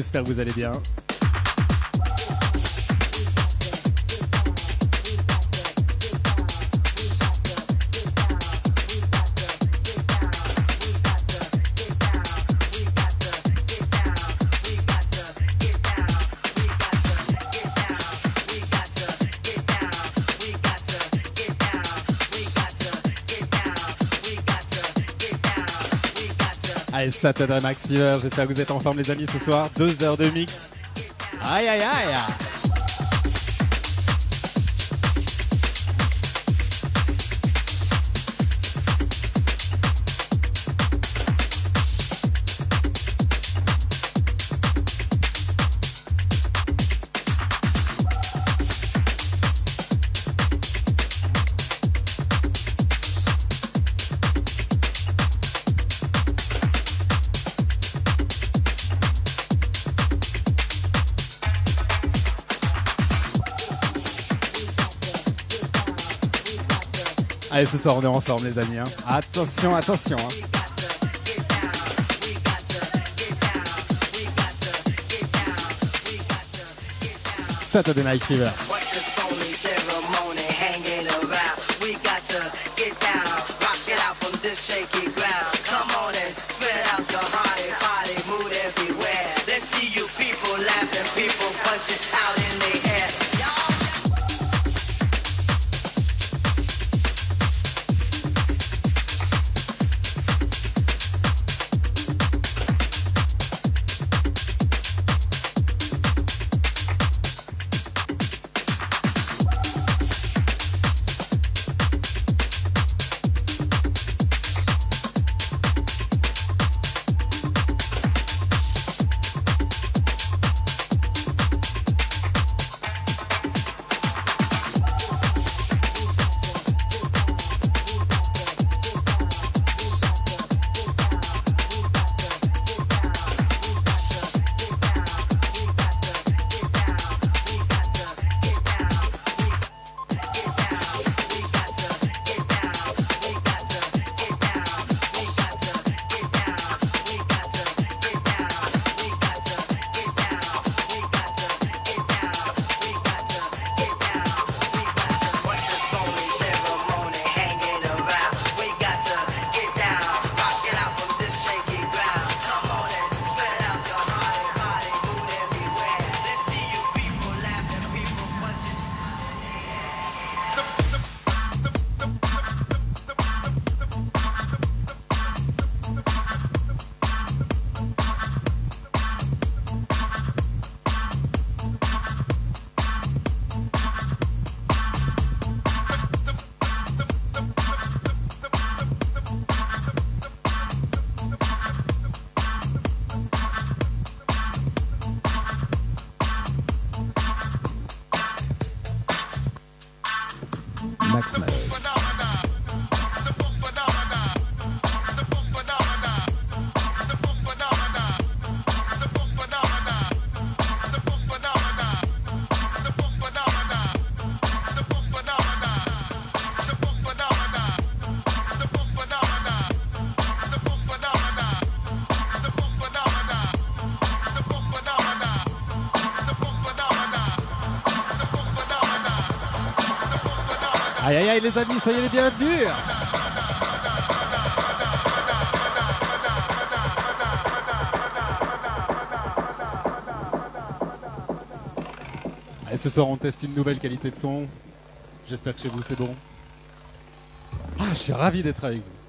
J'espère que vous allez bien. Saturday Max Fever, j'espère que vous êtes en forme les amis ce soir. Deux heures de mix. Aïe aïe aïe ce soir on est en forme les amis. hein. Attention, attention. hein. Saturday Night Fever. Les amis, soyez les bienvenus Allez, ce soir on teste une nouvelle qualité de son. J'espère que chez vous c'est bon. Ah, je suis ravi d'être avec vous.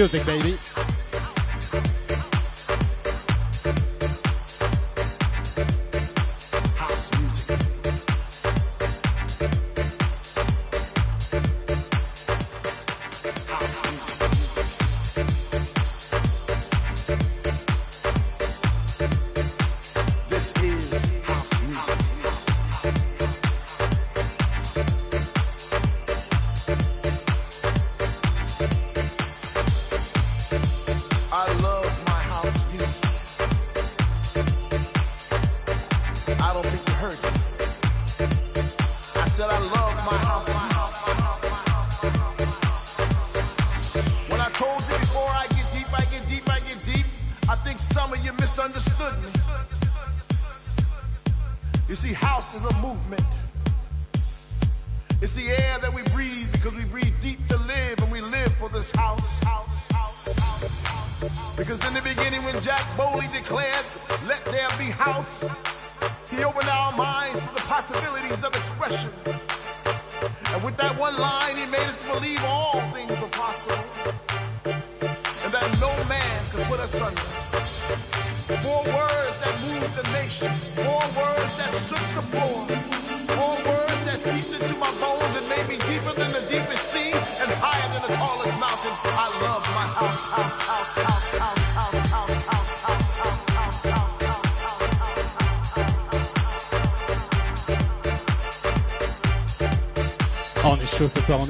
music, baby.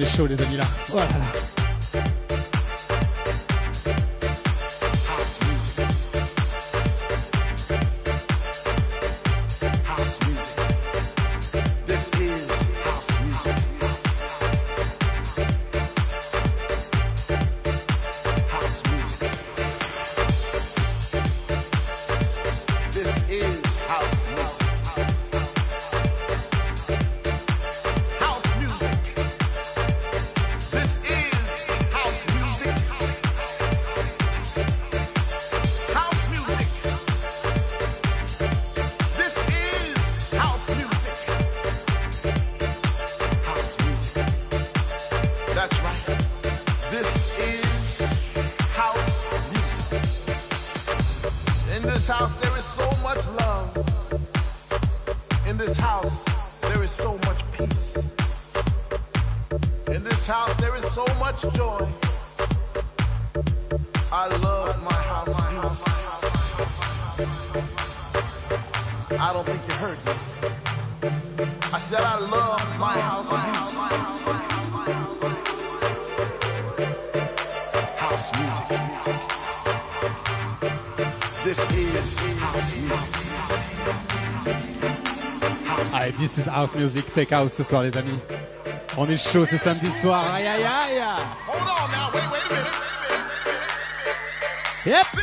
on est chaud les amis là. Oh là. House Music Tech House ce soir, les amis. On est chaud, c'est samedi soir. Aïe, aïe, aïe. Yep.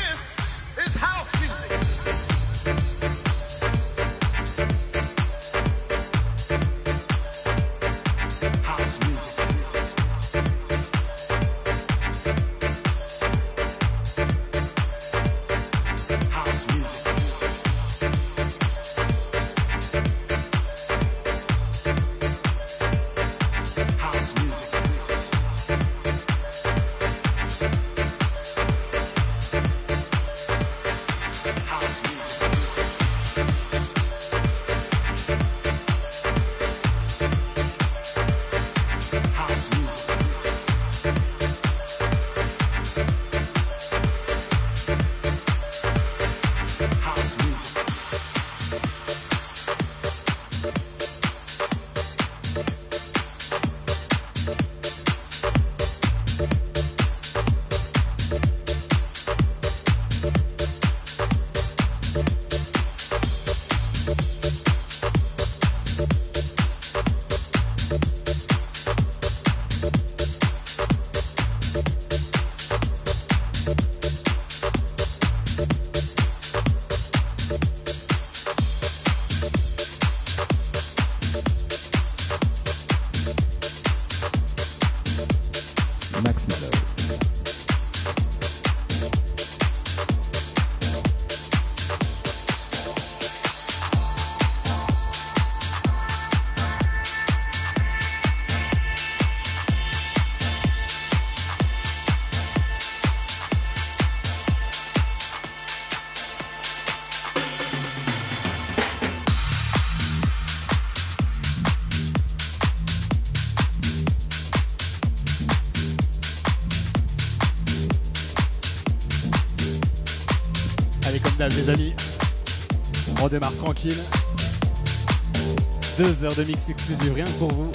démarre tranquille. Deux heures de mix exclusive rien pour vous.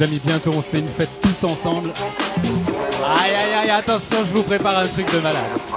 les amis, bientôt on se fait une fête tous ensemble. Aïe aïe aïe, attention, je vous prépare un truc de malade.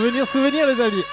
Souvenir, souvenir, les amis.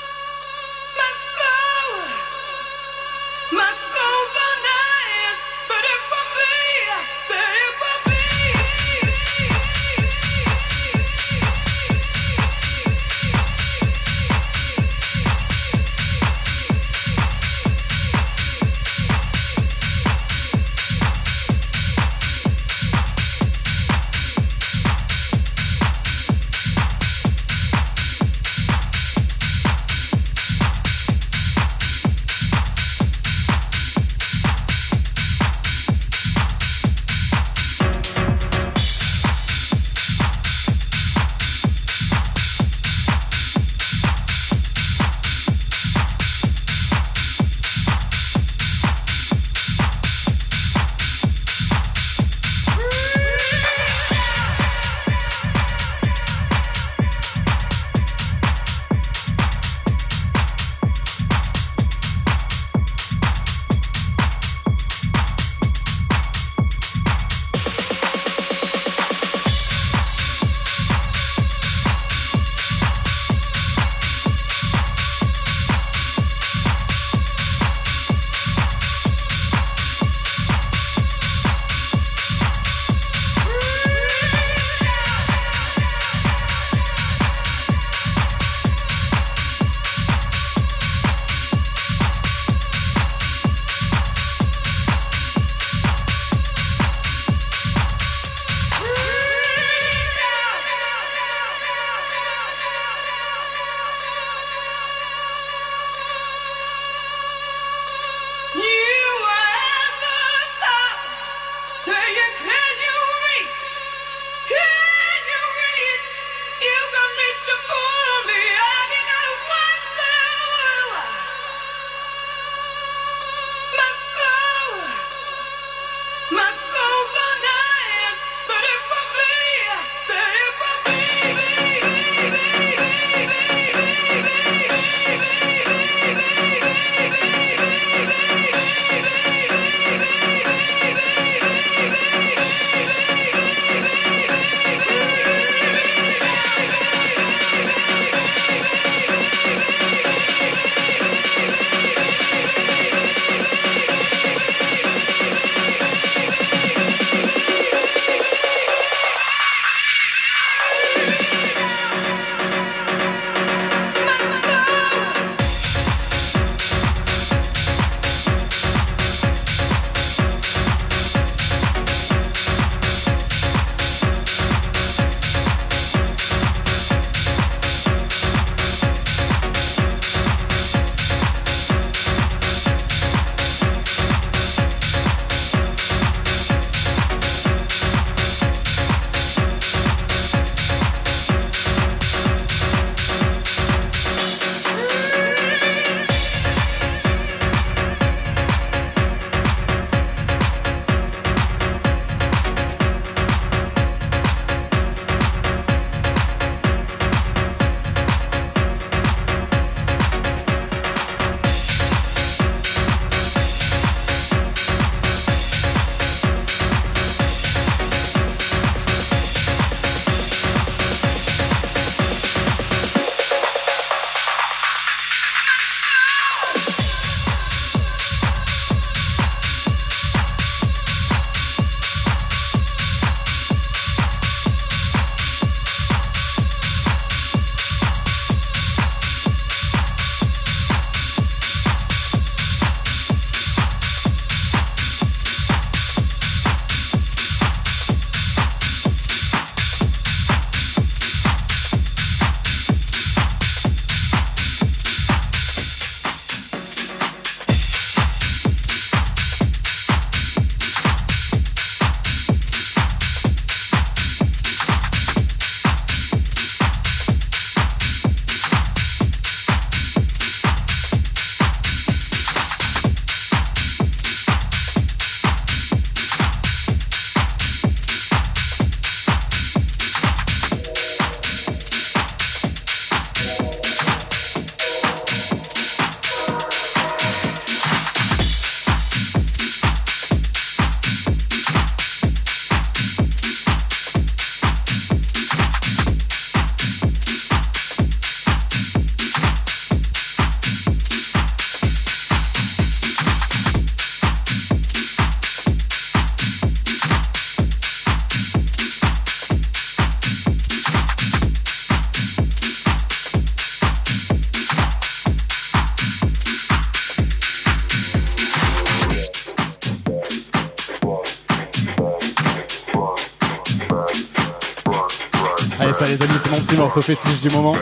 Morceau fétiche du moment.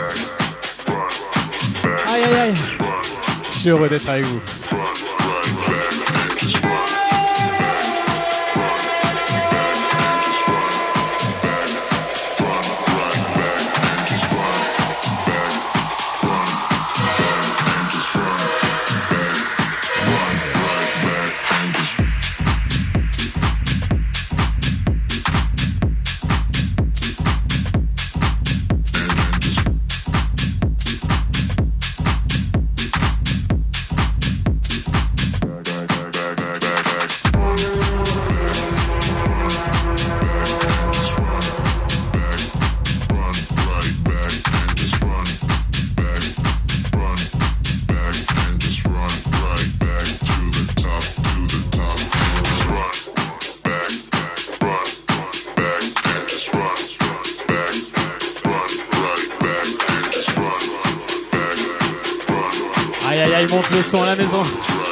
Aïe aïe aïe. Je suis heureux d'être avec vous. Aïe monte le son à la maison.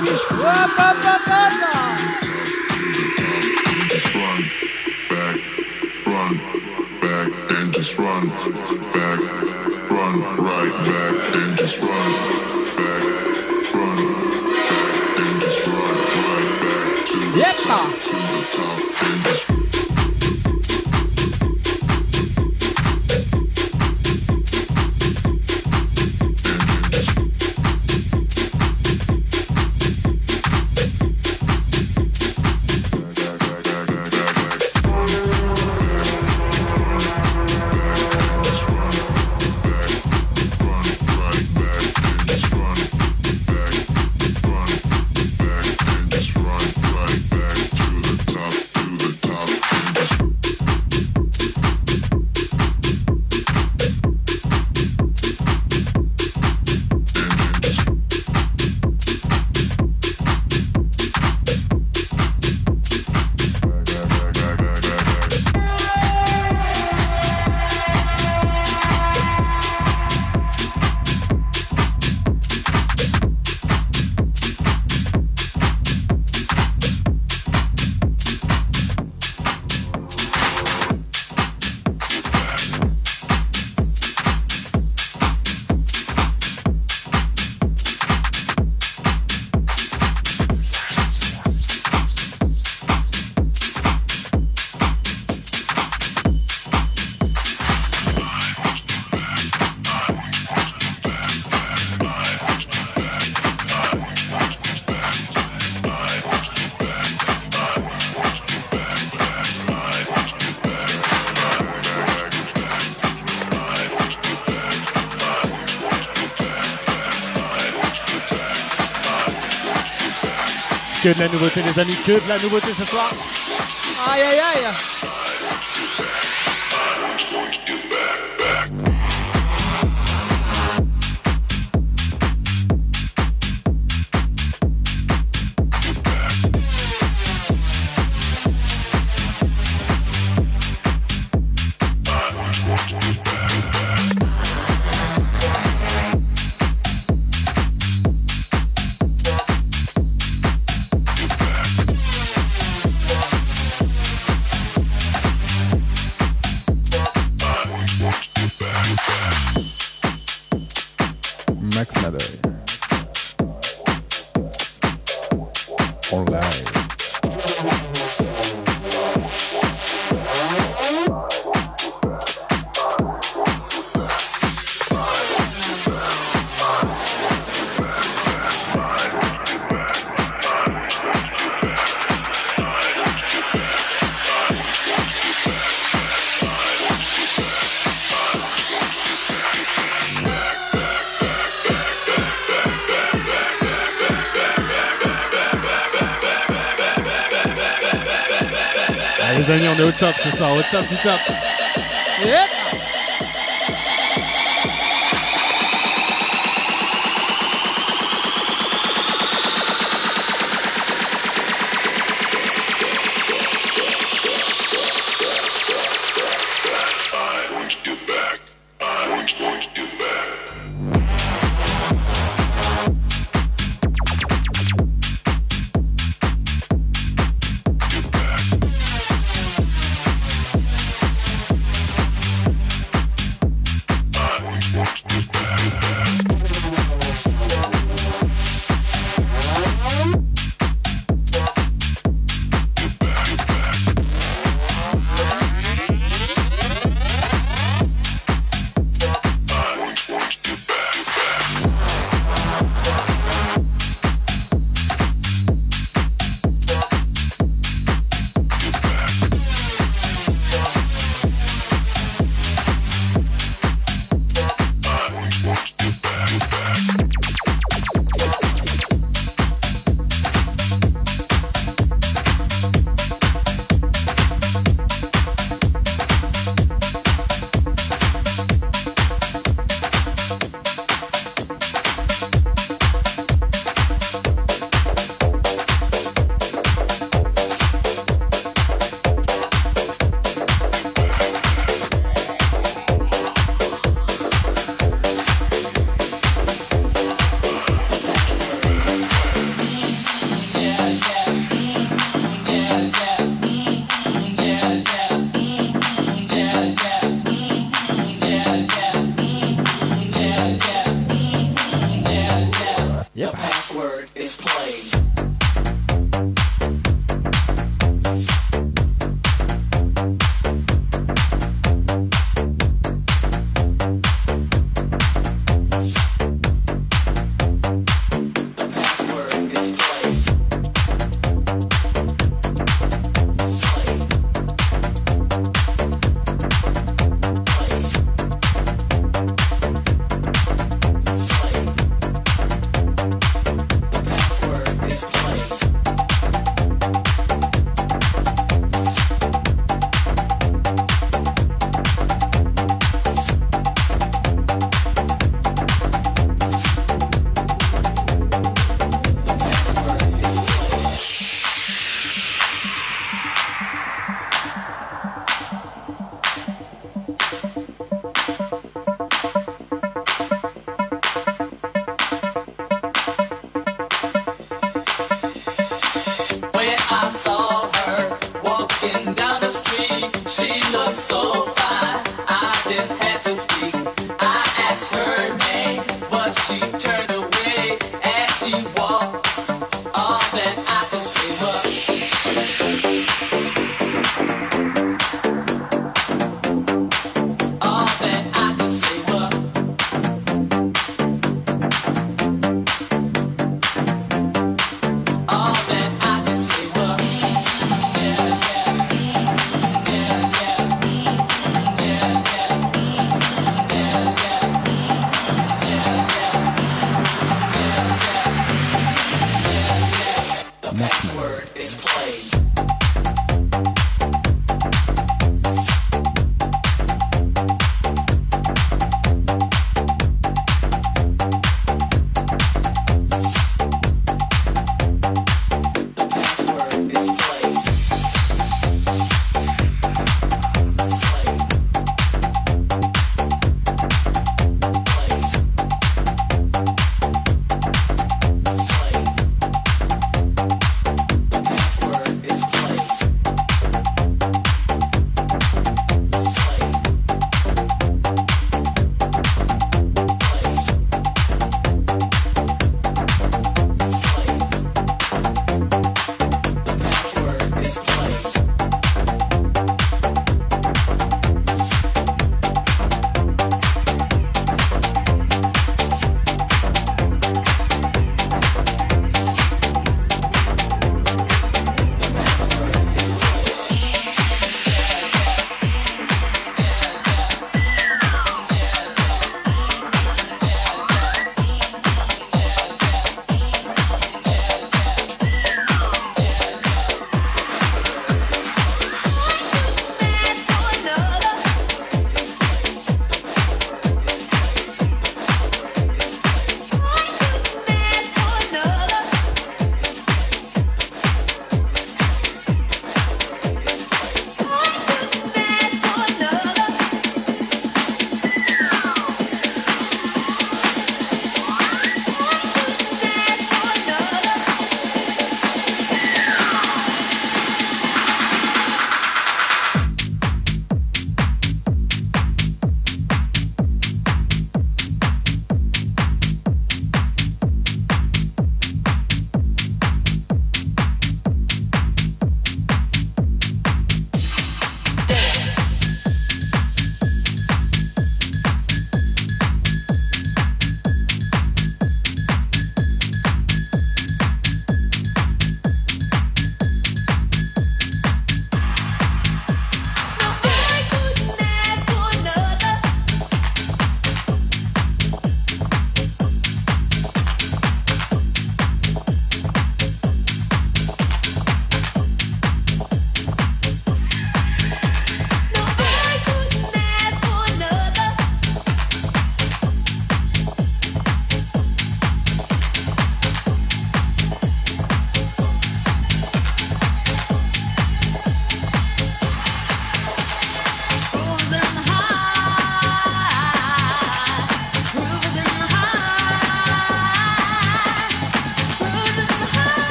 Mains, les mains les amis Que de la nouveauté les amis, que de la nouveauté ce soir. Aïe aïe aïe On est au top ce soir, au top du top.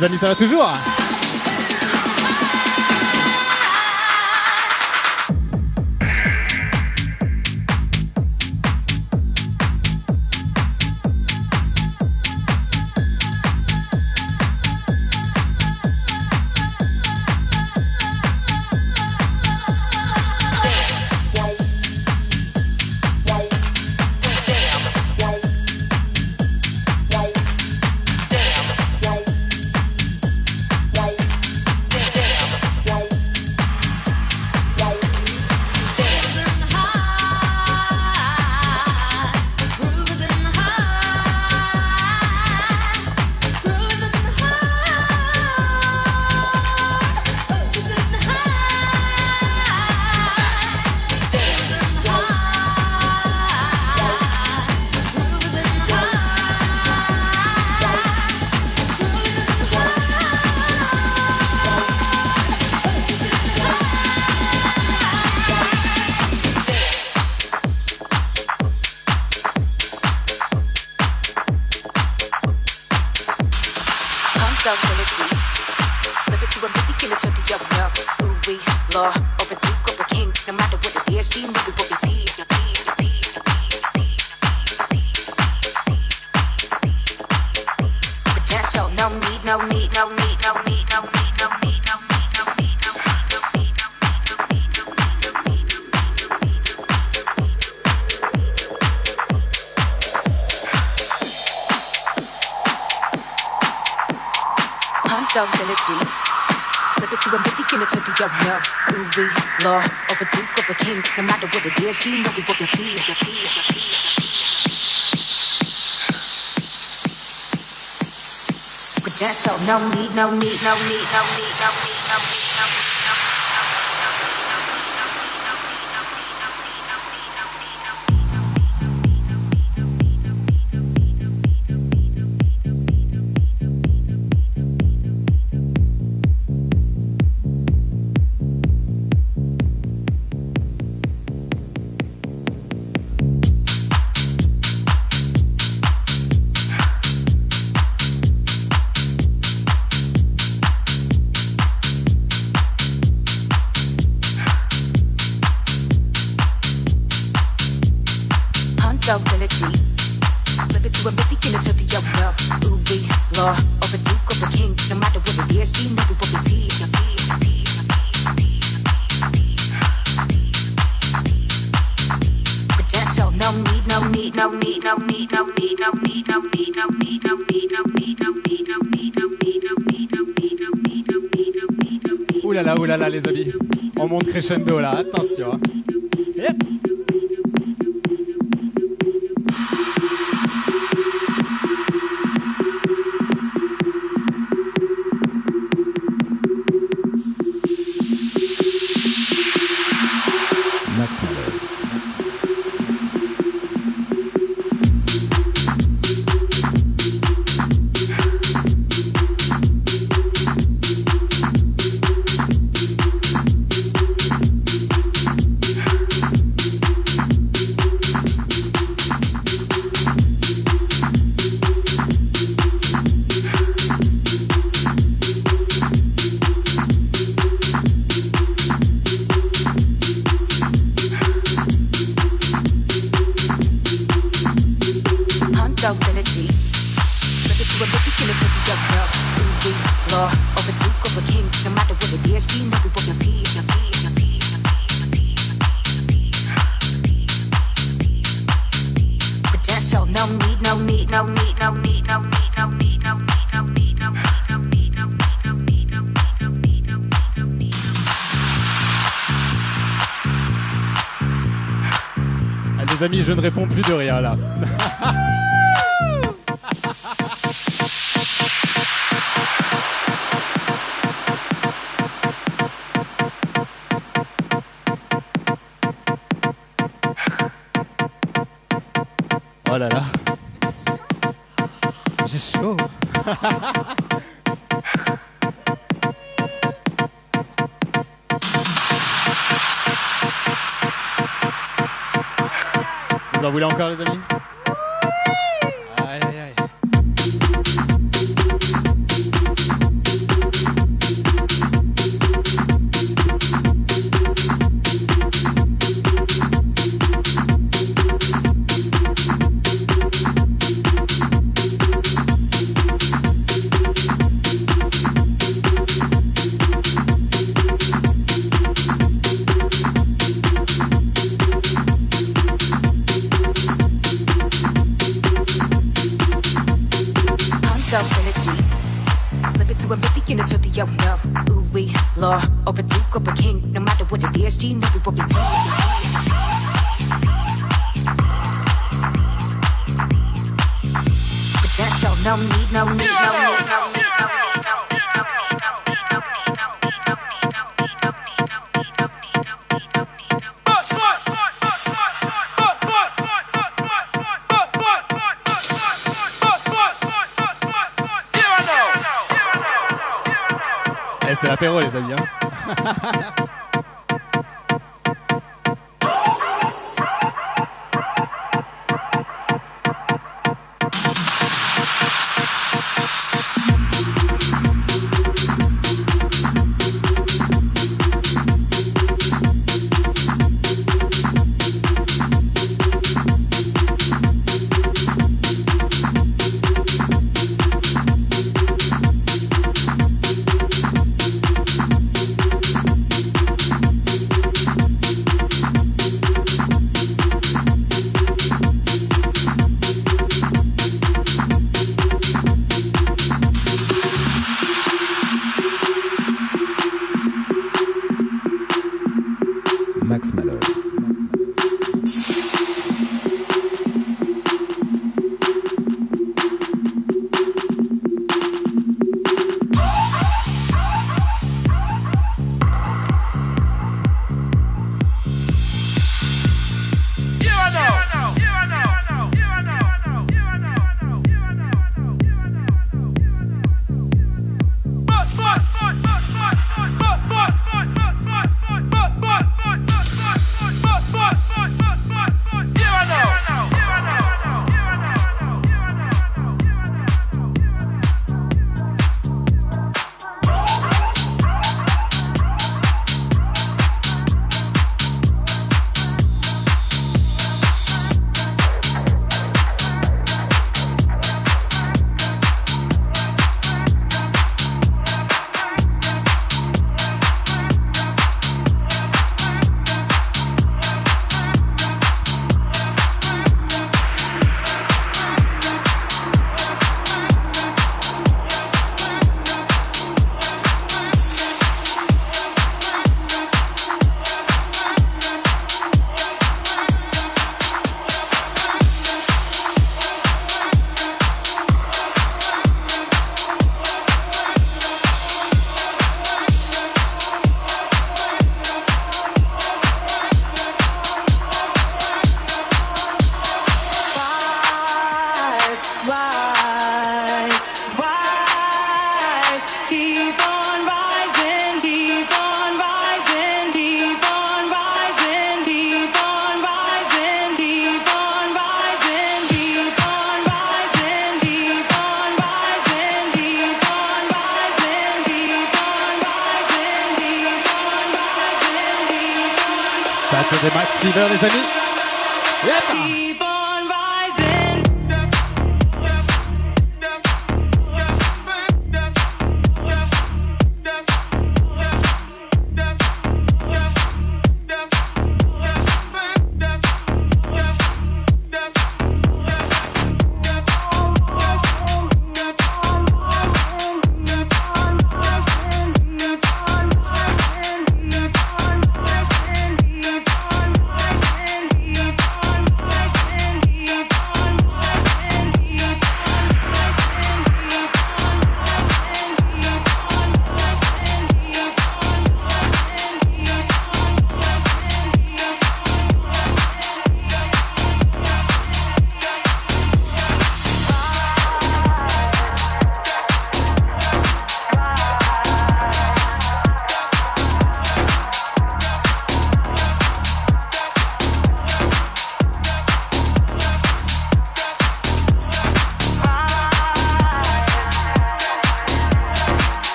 les amis, ça va toujours. so need, no need, no need, no need, no need. les amis. On monte crescendo là, attention. Hein. Ah, amis, je ne réponds plus de rien là. J'ai chaud. Vous en voulez encore les amis? una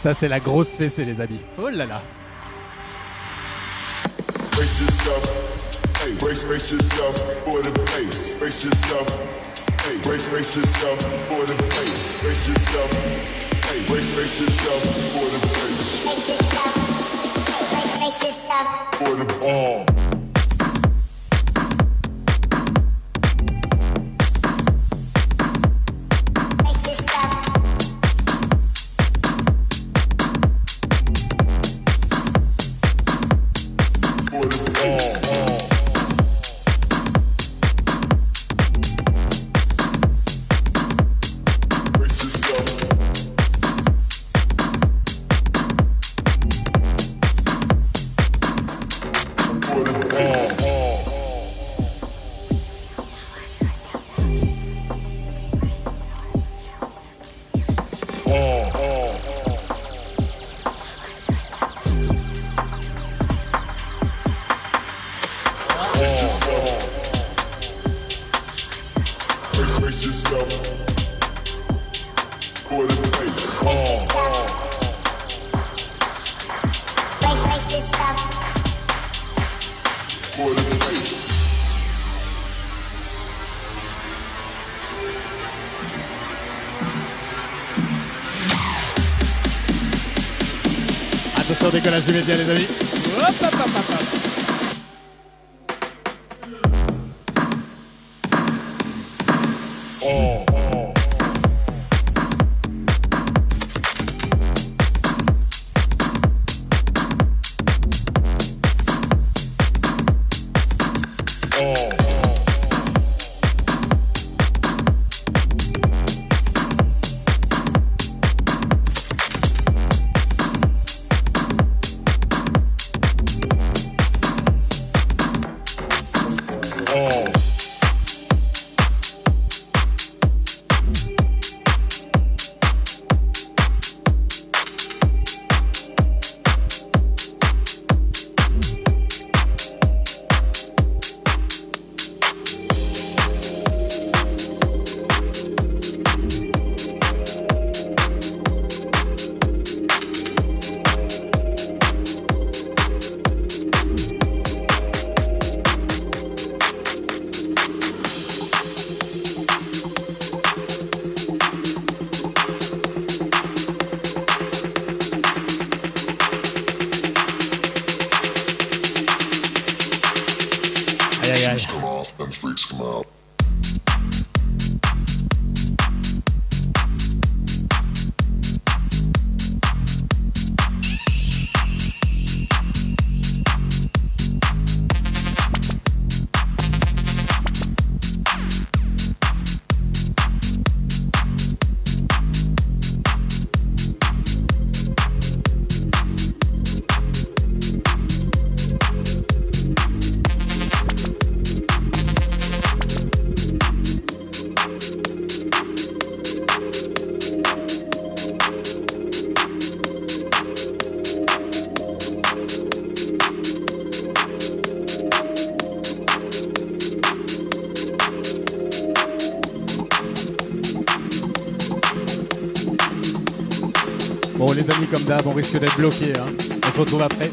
Ça, c'est la grosse fessée, les amis. Oh là là Brace yourself. Hey, brace, brace yourself for the bass. Brace yourself. Hey, brace, brace yourself for the bass. Brace yourself. Hey, brace, brace yourself for the bass. For the bomb. Décollage immédiat, les amis. Hop, hop. Risque d'être bloqués. Hein. On se retrouve après.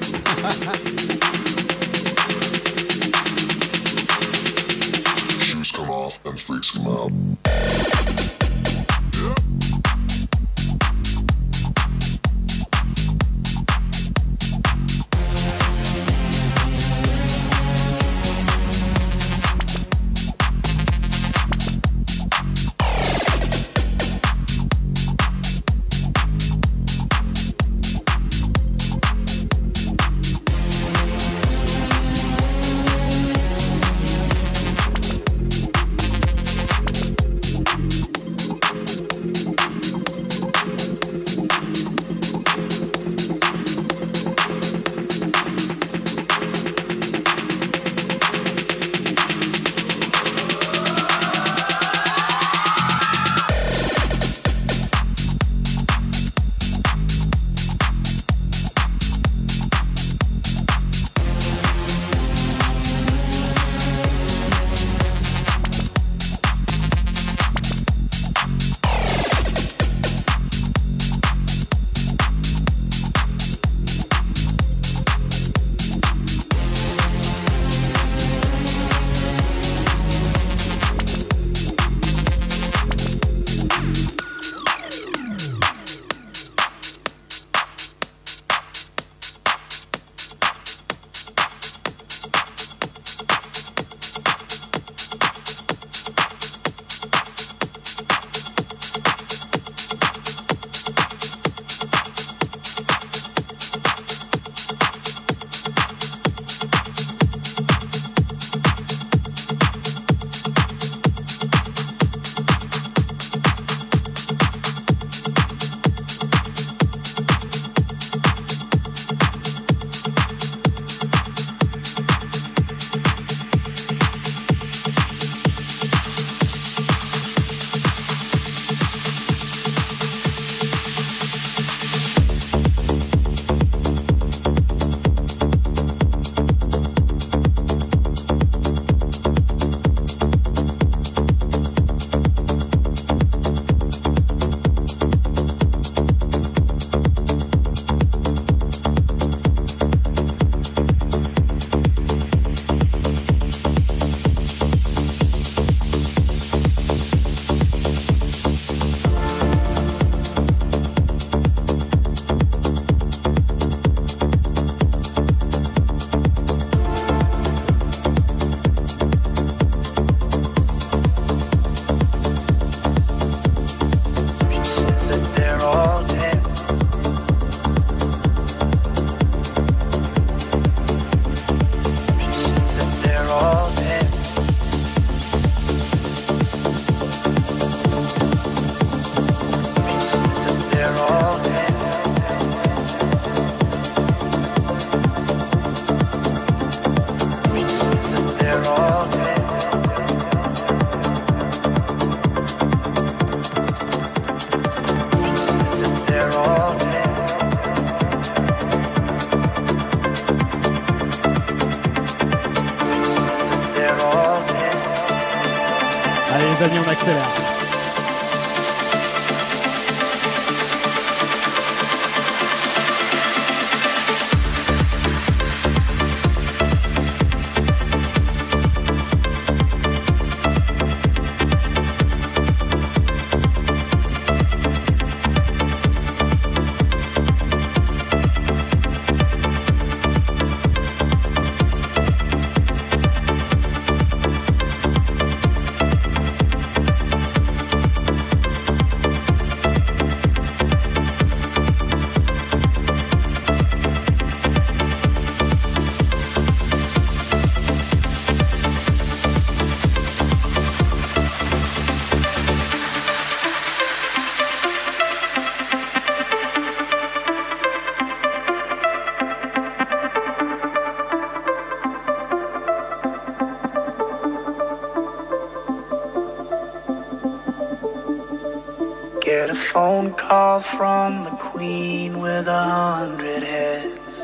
Phone call from the queen with a hundred heads.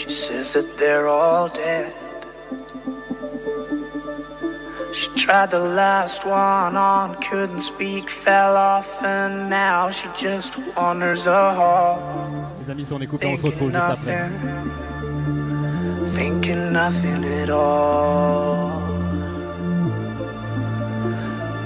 She says that they're all dead. She tried the last one on, couldn't speak, fell off, and now she just wanders a hall. Les amis, si on est coupé, on se retrouve juste après. Thinking nothing at all.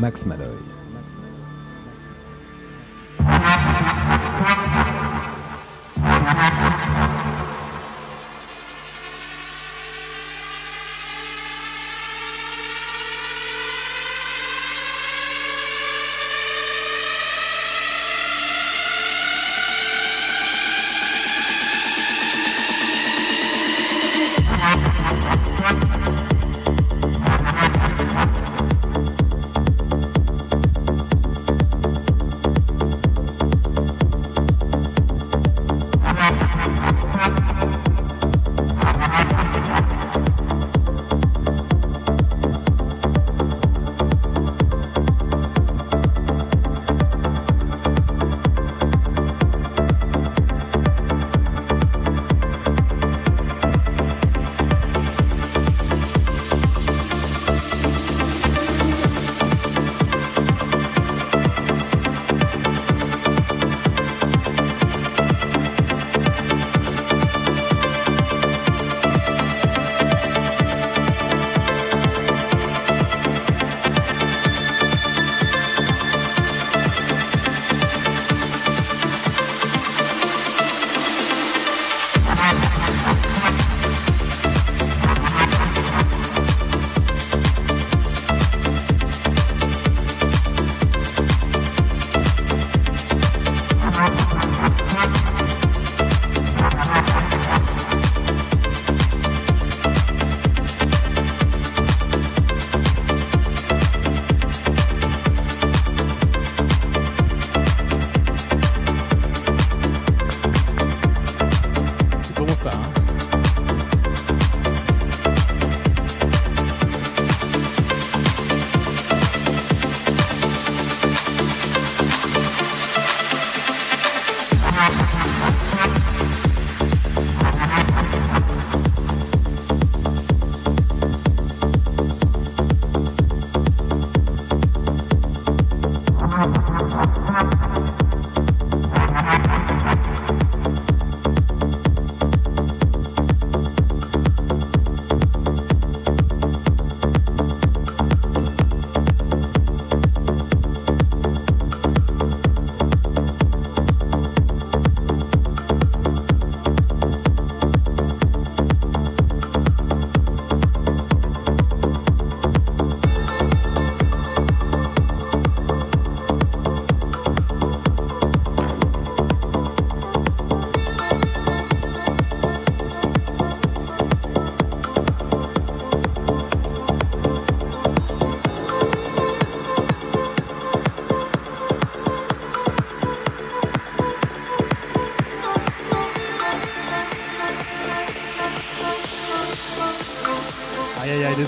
Max Malloy.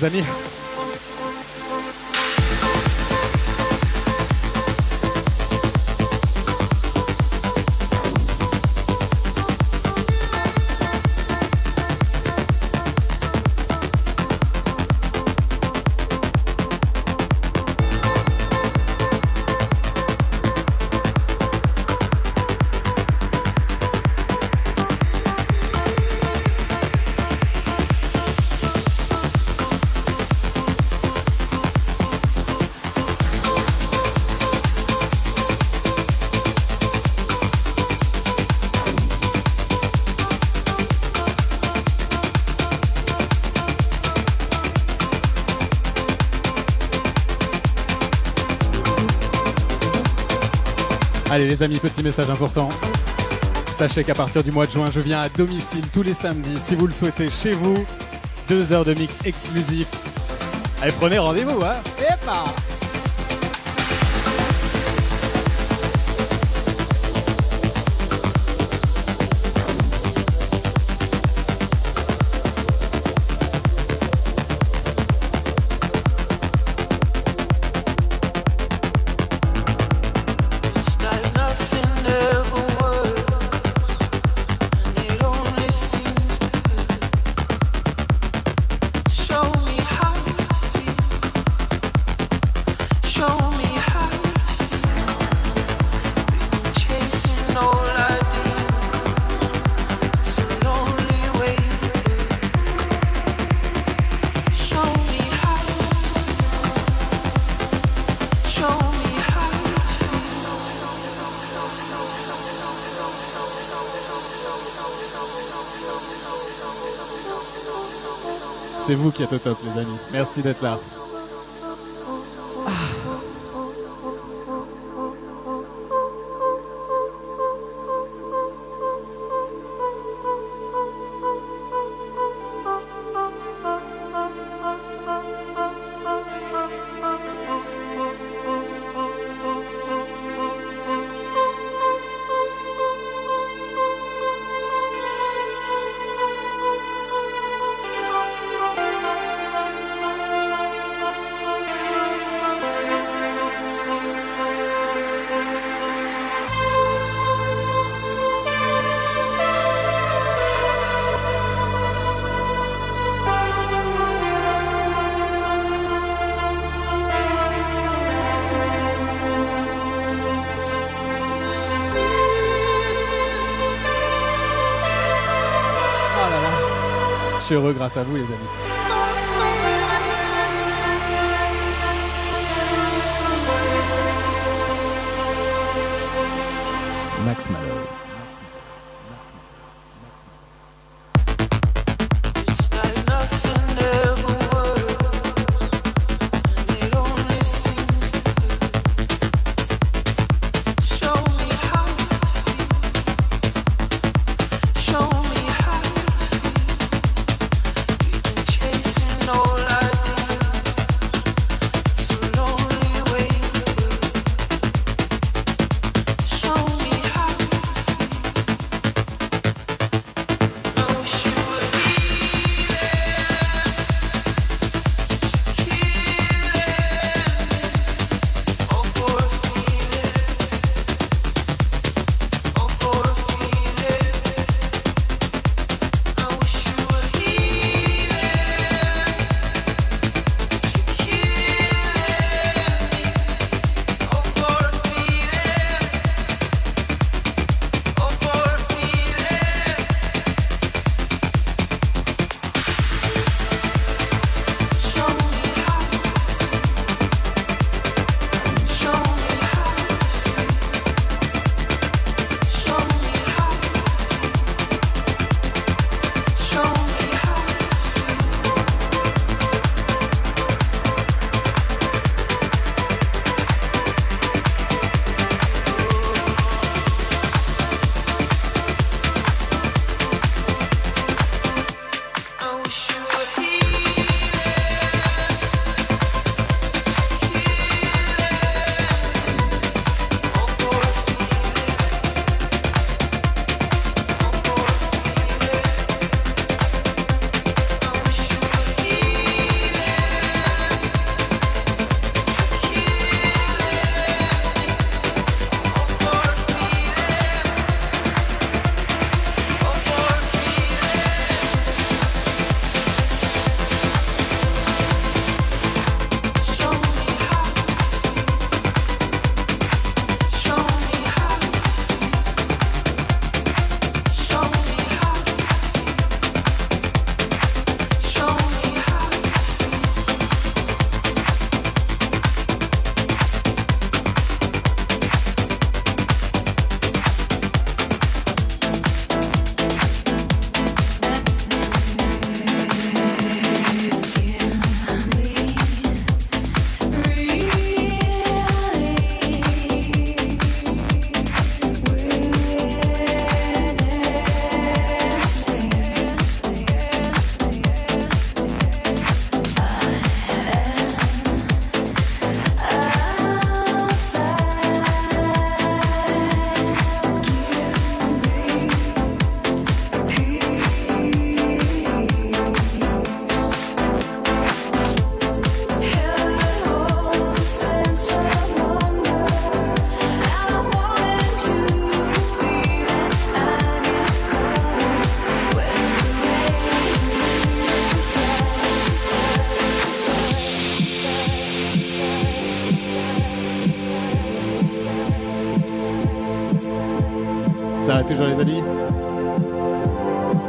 Amis. Allez les amis, petit message important. Sachez qu'à partir du mois de juin, je viens à domicile tous les samedis, si vous le souhaitez, chez vous. Deux heures de mix exclusif. Allez, prenez rendez-vous, hein It's vous qui êtes au top, les amis. Merci d'être là. Grâce à vous, les amis.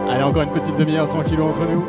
Allez, encore une petite demi-heure tranquillou entre nous.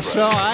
Tous mes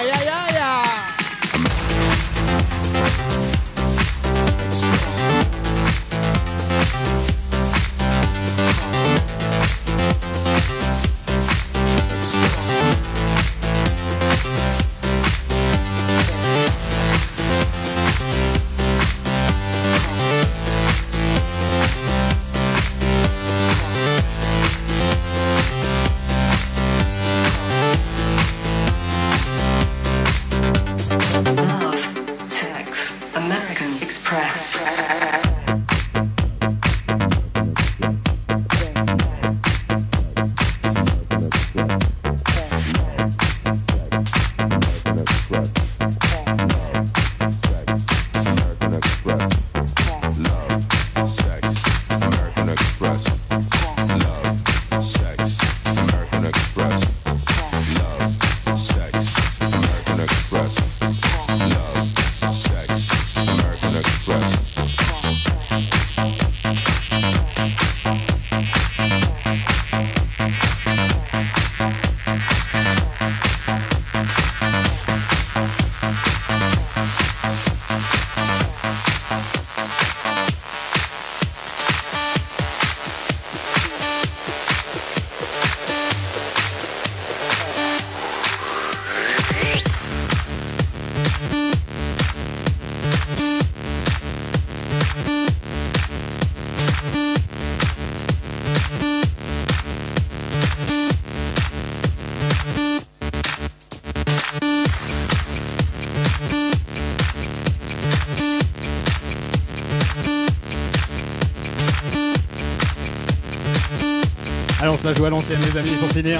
Alors, on se la joue à l'ancienne, les amis, pour finir.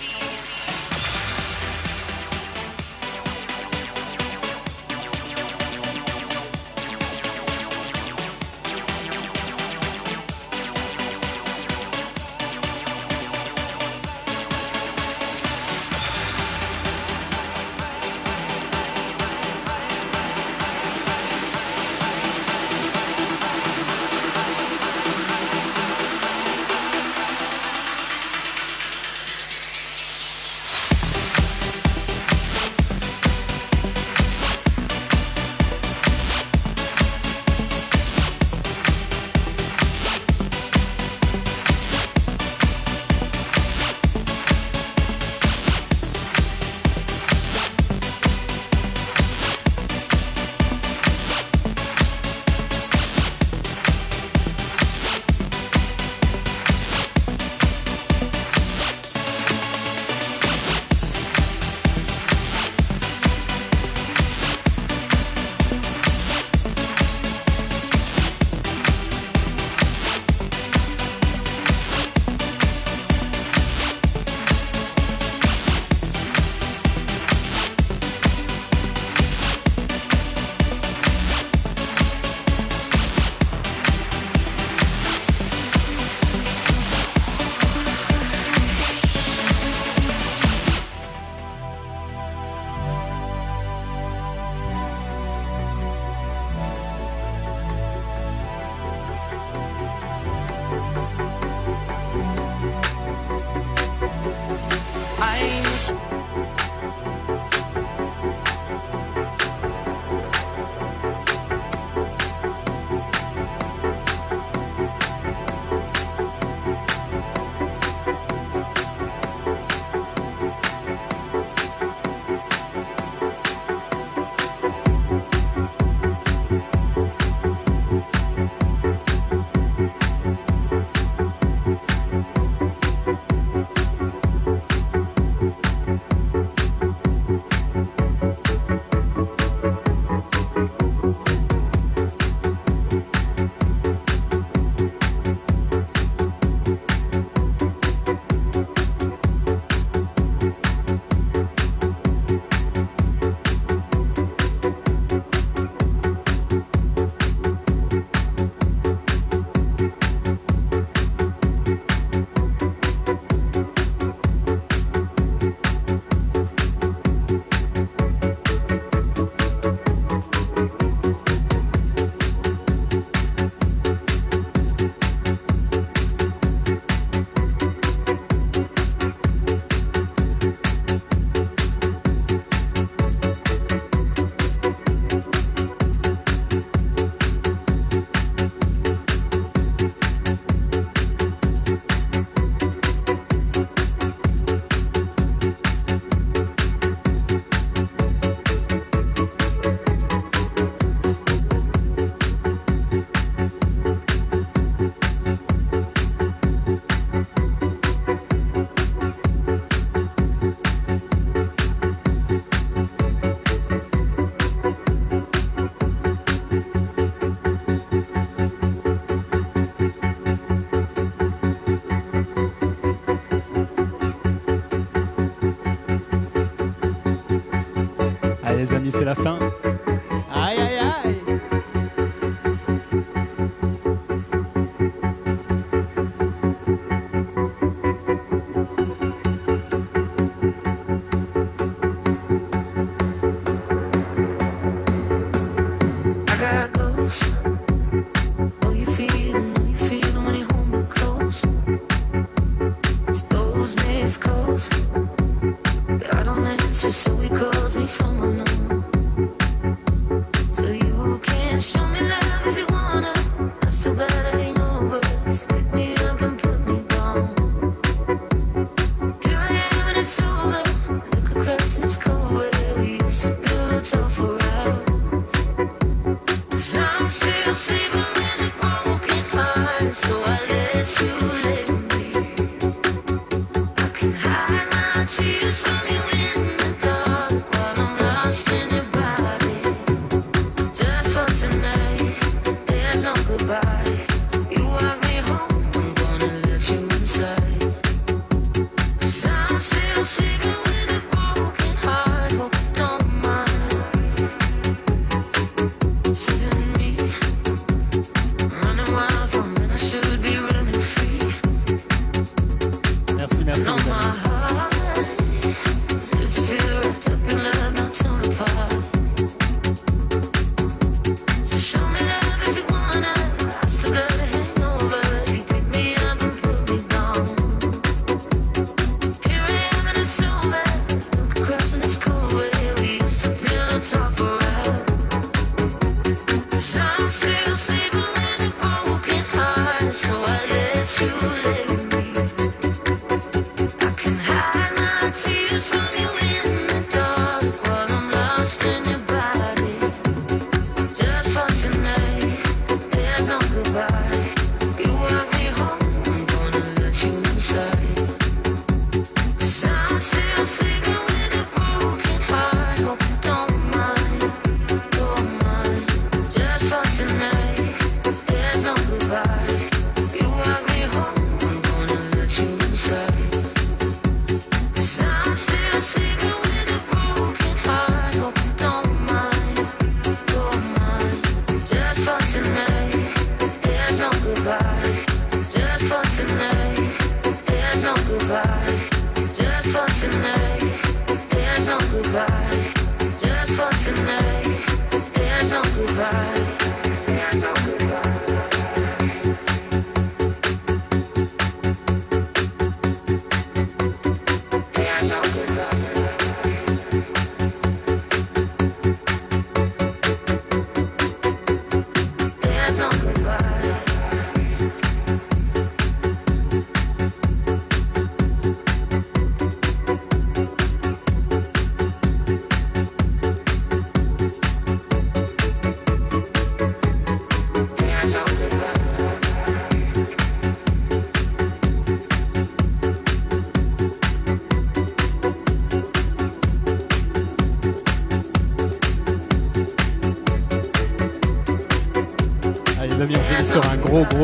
c'est la fin.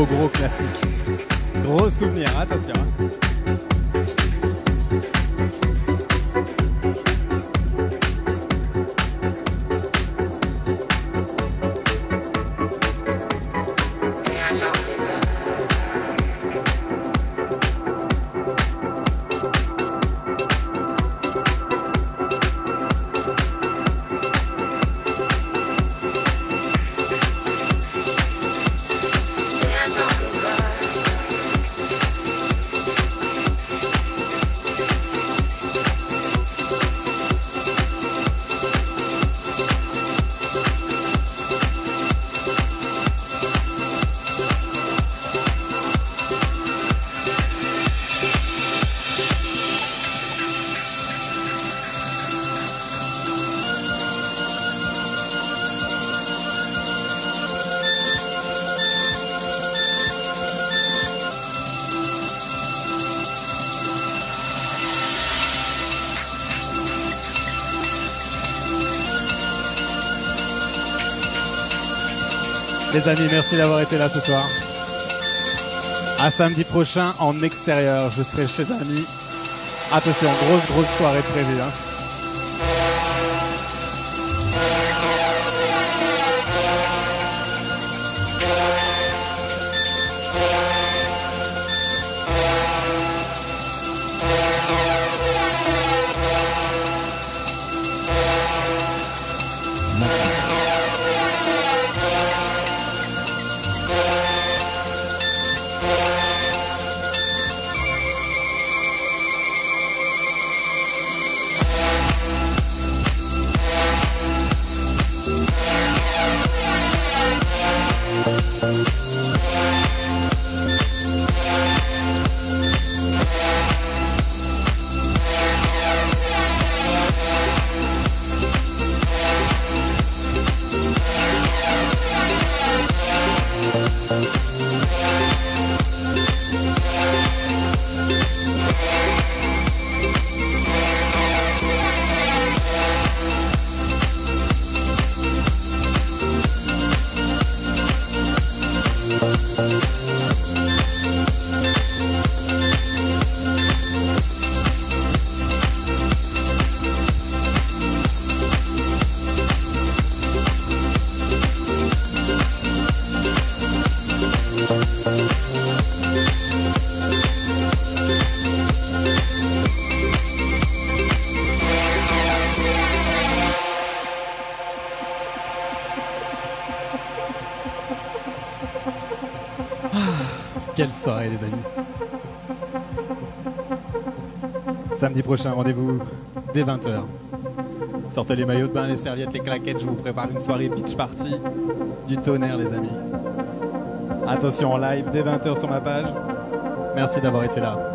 gros classique. Gros souvenir, attention. Hein. merci d'avoir été là ce soir. À samedi prochain en extérieur, je serai chez amis. Attention, grosse grosse soirée prévue. Hein. Quelle soirée, les amis. Samedi prochain, rendez-vous dès 20h. Sortez les maillots de bain, les serviettes, les claquettes. Je vous prépare une soirée beach party du tonnerre, les amis. Attention en live dès 20h sur ma page. Merci d'avoir été là.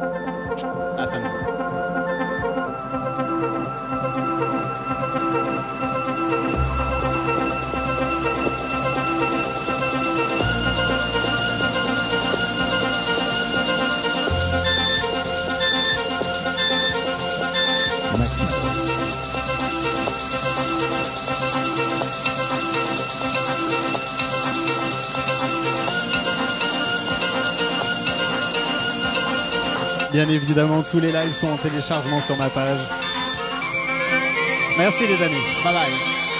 Bien évidemment, tous les lives sont en téléchargement sur ma page. Merci les amis. Bye bye.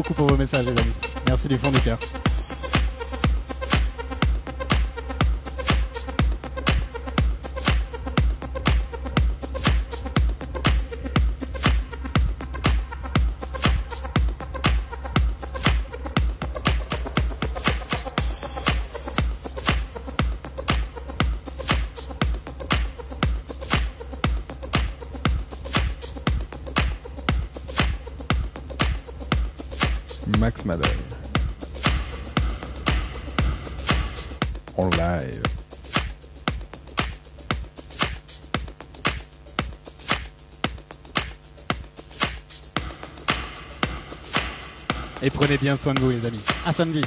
Beaucoup pour prenez bien soin de vous, les amis. À samedi.